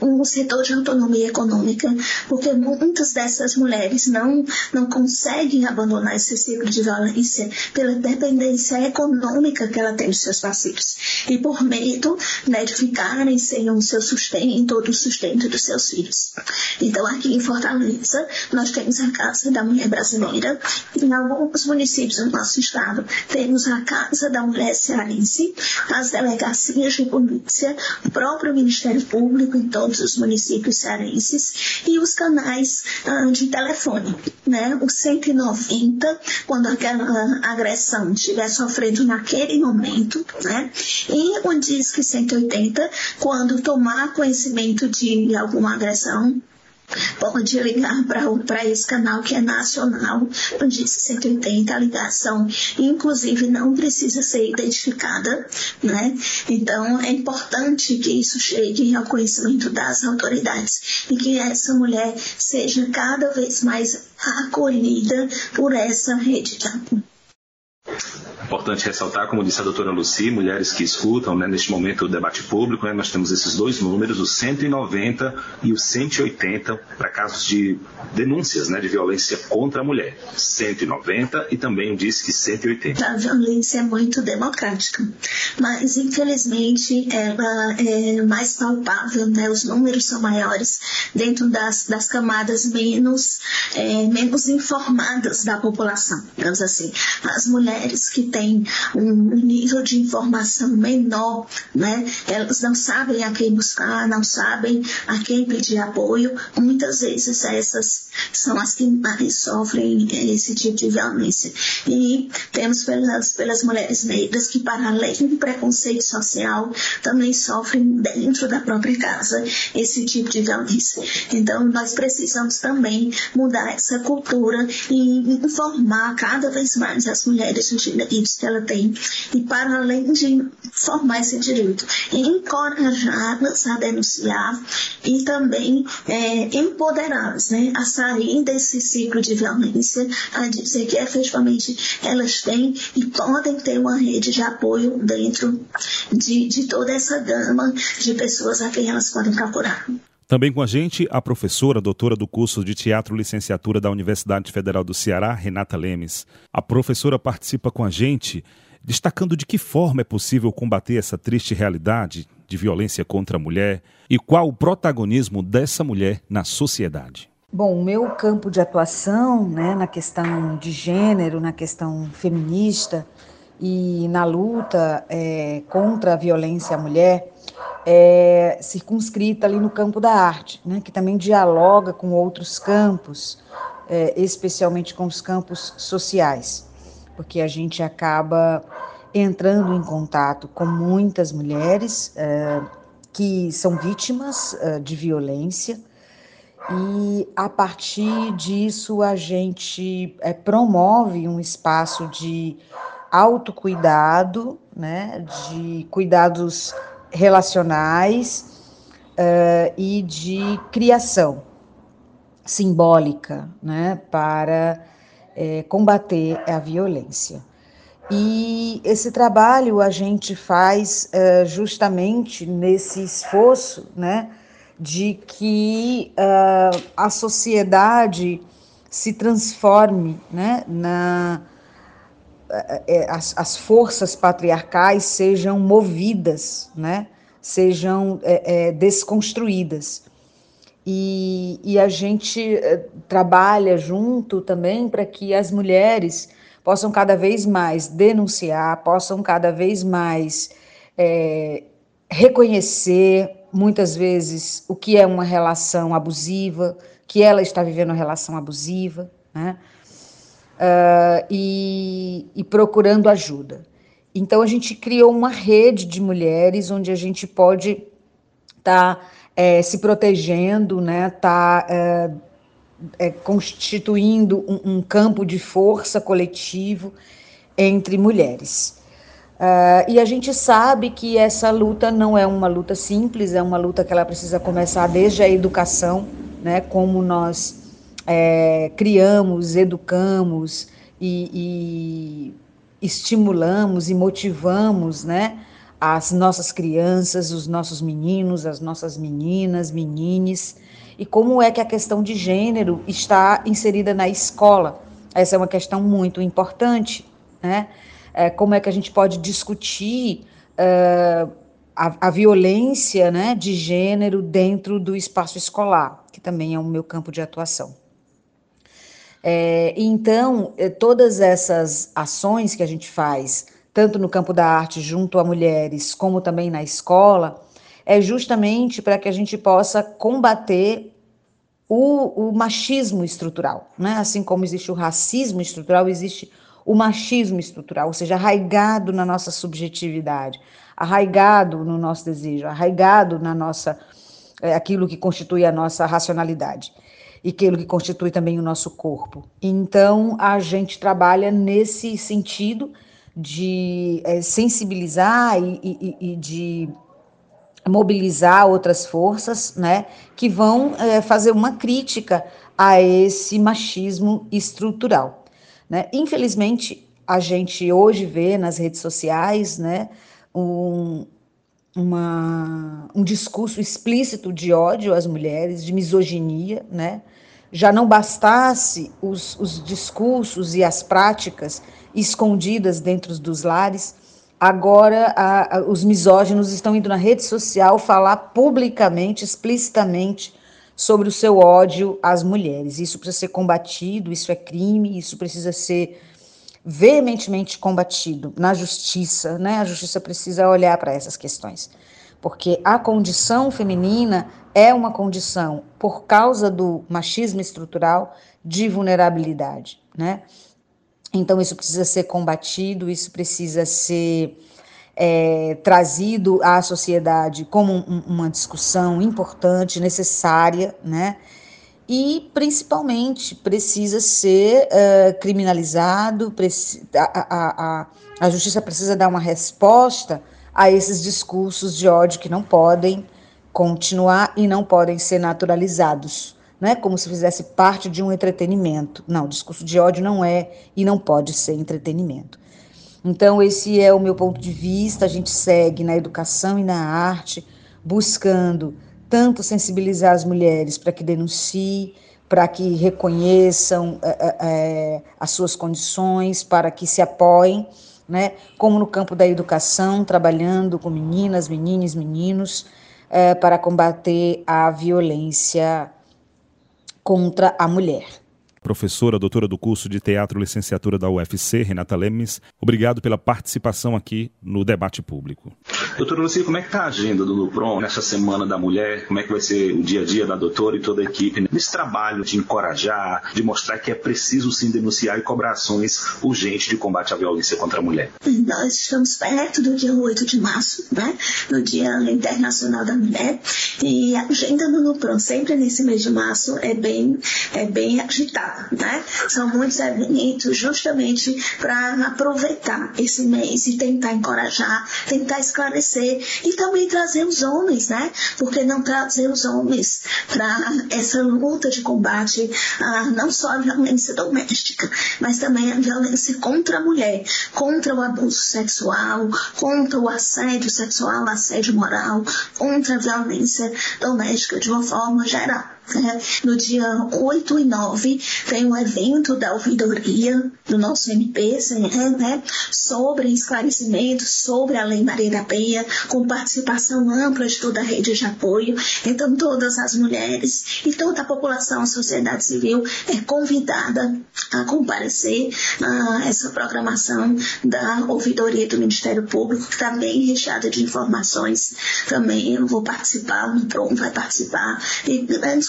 um setor de autonomia econômica, porque muitas dessas mulheres não, não conseguem abandonar esse ciclo de violência pela dependência econômica que ela tem dos seus parceiros e por medo né, de ficarem sem o seu sustento ou do sustento dos seus filhos. Então, aqui em Fortaleza, nós temos a Casa da Mulher Brasileira, em alguns municípios do nosso estado, temos a Casa da Mulher Cearense, as delegacias de polícia, o próprio Ministério público em todos os municípios cearenses e os canais uh, de telefone, né? O 190, quando aquela agressão estiver sofrendo naquele momento, né? E o Disque 180, quando tomar conhecimento de alguma agressão pode ligar para esse canal que é nacional, DISC 180, a ligação, inclusive, não precisa ser identificada, né? Então, é importante que isso chegue ao conhecimento das autoridades e que essa mulher seja cada vez mais acolhida por essa rede de apoio. Importante ressaltar, como disse a doutora Luci, mulheres que escutam né, neste momento o debate público, né, nós temos esses dois números, o 190 e o 180, para casos de denúncias né, de violência contra a mulher. 190 e também o DISC 180. A violência é muito democrática, mas infelizmente ela é mais palpável, né, os números são maiores dentro das, das camadas menos, é, menos informadas da população, digamos assim. As mulheres que têm têm um nível de informação menor, né? Elas não sabem a quem buscar, não sabem a quem pedir apoio. Muitas vezes essas são as que mais sofrem esse tipo de violência. E temos pelas, pelas mulheres negras que, para além do preconceito social, também sofrem dentro da própria casa esse tipo de violência. Então, nós precisamos também mudar essa cultura e informar cada vez mais as mulheres de direitos que ela tem e para além de formar esse direito, encorajá-las a denunciar e também é, empoderá-las né, a sair desse ciclo de violência, a dizer que efetivamente elas têm e podem ter uma rede de apoio dentro de, de toda essa gama de pessoas a quem elas podem procurar. Também com a gente, a professora, doutora do curso de Teatro Licenciatura da Universidade Federal do Ceará, Renata Lemes. A professora participa com a gente, destacando de que forma é possível combater essa triste realidade de violência contra a mulher e qual o protagonismo dessa mulher na sociedade. Bom, o meu campo de atuação né, na questão de gênero, na questão feminista e na luta é, contra a violência à mulher é, circunscrita ali no campo da arte, né, que também dialoga com outros campos, é, especialmente com os campos sociais, porque a gente acaba entrando em contato com muitas mulheres é, que são vítimas é, de violência e a partir disso a gente é, promove um espaço de autocuidado, né, de cuidados relacionais uh, e de criação simbólica né, para é, combater a violência. E esse trabalho a gente faz uh, justamente nesse esforço, né, de que uh, a sociedade se transforme, né, na as, as, forças patriarcais sejam movidas, né, sejam é, desconstruídas. E, e, a gente trabalha junto também para que as mulheres possam cada vez mais denunciar, possam cada vez mais é, reconhecer, muitas vezes, o que é uma relação abusiva, que ela está vivendo uma relação abusiva, né? Uh, e, e procurando ajuda. Então, a gente criou uma rede de mulheres onde a gente pode estar tá, é, se protegendo, né? Tá, é, é, constituindo um, um, campo de força coletivo entre mulheres. Uh, e a gente sabe que essa luta não é uma luta simples, é uma luta que ela precisa começar desde a educação, né, como nós é, criamos, educamos e, e estimulamos e motivamos, né, as nossas crianças, os nossos meninos, as nossas meninas, menines, e como é que a questão de gênero está inserida na escola. Essa é uma questão muito importante, né? É, como é que a gente pode discutir uh, a, a, violência né, de gênero dentro do espaço escolar, que também é o meu campo de atuação. É, então, é, todas essas ações que a gente faz, tanto no campo da arte junto a mulheres, como também na escola, é justamente para que a gente possa combater o, o, machismo estrutural. Né? Assim como existe o racismo estrutural, existe o machismo estrutural, ou seja, arraigado na nossa subjetividade, arraigado no nosso desejo, arraigado na nossa é, aquilo que constitui a nossa racionalidade e aquilo que constitui também o nosso corpo. Então, a gente trabalha nesse sentido de é, sensibilizar e, e, e de mobilizar outras forças, né, que vão é, fazer uma crítica a esse machismo estrutural. Né? Infelizmente, a gente hoje vê nas redes sociais, né, um, uma, um discurso explícito de ódio às mulheres, de misoginia, né? Já não bastasse os, os discursos e as práticas escondidas dentro dos lares, agora a, a, os misóginos estão indo na rede social falar publicamente, explicitamente sobre o seu ódio às mulheres. Isso precisa ser combatido, isso é crime, isso precisa ser veementemente combatido na justiça, né? A justiça precisa olhar para essas questões, porque a condição feminina é uma condição por causa do machismo estrutural de vulnerabilidade, né? Então, isso precisa ser combatido, isso precisa ser é, trazido à sociedade como um, uma discussão importante, necessária, né? E, principalmente, precisa ser uh, criminalizado, a, a, a, a justiça precisa dar uma resposta a esses discursos de ódio que não podem continuar e não podem ser naturalizados não é como se fizesse parte de um entretenimento. Não, discurso de ódio não é e não pode ser entretenimento. Então, esse é o meu ponto de vista. A gente segue na educação e na arte, buscando tanto sensibilizar as mulheres para que denunciem, para que reconheçam é, é, as suas condições, para que se apoiem, né? como no campo da educação, trabalhando com meninas, meninos, meninos, é, para combater a violência contra a mulher. Professora, doutora do curso de Teatro Licenciatura da UFC, Renata Lemes, obrigado pela participação aqui no debate público. Doutora Lucia, como é que está a agenda do Lupron nessa Semana da Mulher? Como é que vai ser o dia a dia da doutora e toda a equipe nesse trabalho de encorajar, de mostrar que é preciso sim denunciar e cobrar ações urgentes de combate à violência contra a mulher? Nós estamos perto do dia 8 de março, né? no Dia Internacional da Mulher, e a agenda do Lupron sempre nesse mês de março é bem, é bem agitada Né? São muitos eventos justamente para aproveitar esse mês e tentar encorajar, tentar esclarecer e também trazer os homens, né? Porque não trazer os homens para essa luta de combate a não só a violência doméstica, mas também a violência contra a mulher, contra o abuso sexual, contra o assédio sexual, assédio moral, contra a violência doméstica de uma forma geral. Né? No dia 8 e 9 tem um evento da ouvidoria do nosso MP né? sobre esclarecimento sobre a Lei Maria da Penha, com participação ampla de toda a rede de apoio. Então, todas as mulheres e toda a população, a sociedade civil é convidada a comparecer a essa programação da ouvidoria do Ministério Público, que está bem recheada de informações. Também eu vou participar, o Prom vai participar, e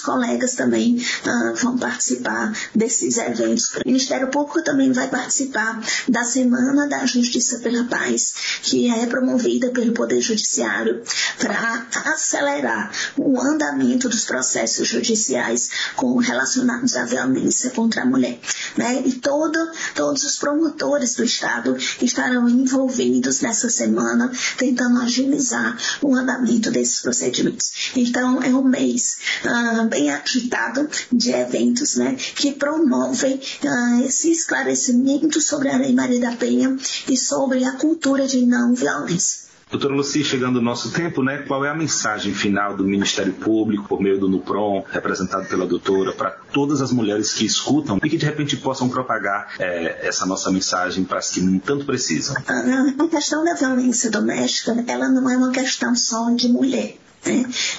colegas também uh, vão participar desses eventos. O Ministério Público também vai participar da Semana da Justiça pela Paz, que é promovida pelo Poder Judiciário para acelerar o andamento dos processos judiciais com, relacionados à violência contra a mulher. Né? E todo, todos os promotores do Estado estarão envolvidos nessa semana, tentando agilizar o andamento desses procedimentos. Então, é um mês uh, bem agitado de eventos né, que promovem uh, esse esclarecimento sobre a Lei Maria da Penha e sobre a cultura de não violência. Doutora Luci, chegando o nosso tempo, né, qual é a mensagem final do Ministério Público, por meio do NUPROM, representado pela doutora, para todas as mulheres que escutam e que de repente possam propagar é, essa nossa mensagem para as que tanto precisam? A questão da violência doméstica, ela não é uma questão só de mulher.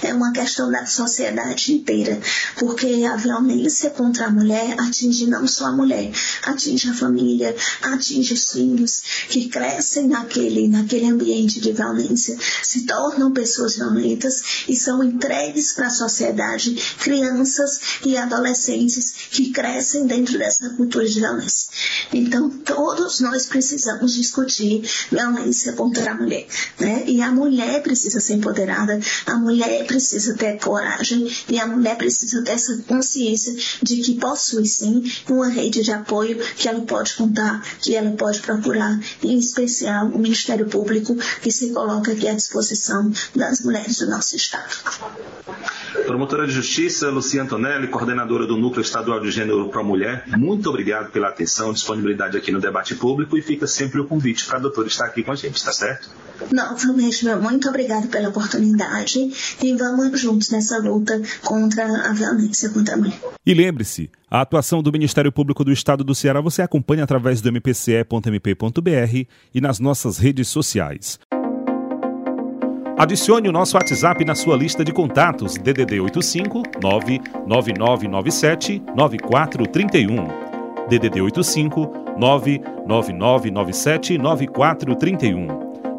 É uma questão da sociedade inteira, porque a violência contra a mulher atinge não só a mulher, atinge a família, atinge os filhos que crescem naquele, naquele ambiente de violência, se tornam pessoas violentas e são entregues para a sociedade crianças e adolescentes que crescem dentro dessa cultura de violência. Então, todos nós precisamos discutir violência contra a mulher, né? E a mulher precisa ser empoderada, a mulher precisa ter coragem e a mulher precisa ter essa consciência de que possui sim uma rede de apoio que ela pode contar, que ela pode procurar, em especial o Ministério Público, que se coloca aqui à disposição das mulheres do nosso Estado. Promotora de Justiça, Lucia Antonelli, coordenadora do Núcleo Estadual de Gênero para a Mulher, muito obrigado pela atenção, disponibilidade aqui no debate público e fica sempre o convite para a doutora estar aqui com a gente, tá certo? Novamente, meu muito obrigado pela oportunidade e vamos juntos nessa luta contra a violência contra a mulher. E lembre-se, a atuação do Ministério Público do Estado do Ceará você acompanha através do mpce.mp.br e nas nossas redes sociais. Adicione o nosso WhatsApp na sua lista de contatos DDD 85 99997 9431. DDD 85 99997 9431.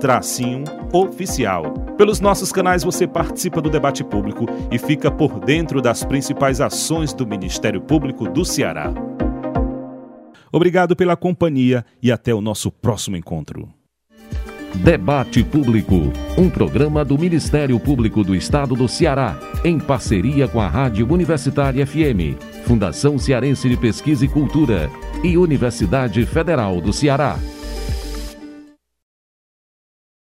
tracinho oficial. Pelos nossos canais você participa do debate público e fica por dentro das principais ações do Ministério Público do Ceará. Obrigado pela companhia e até o nosso próximo encontro. Debate Público, um programa do Ministério Público do Estado do Ceará, em parceria com a Rádio Universitária FM, Fundação Cearense de Pesquisa e Cultura e Universidade Federal do Ceará.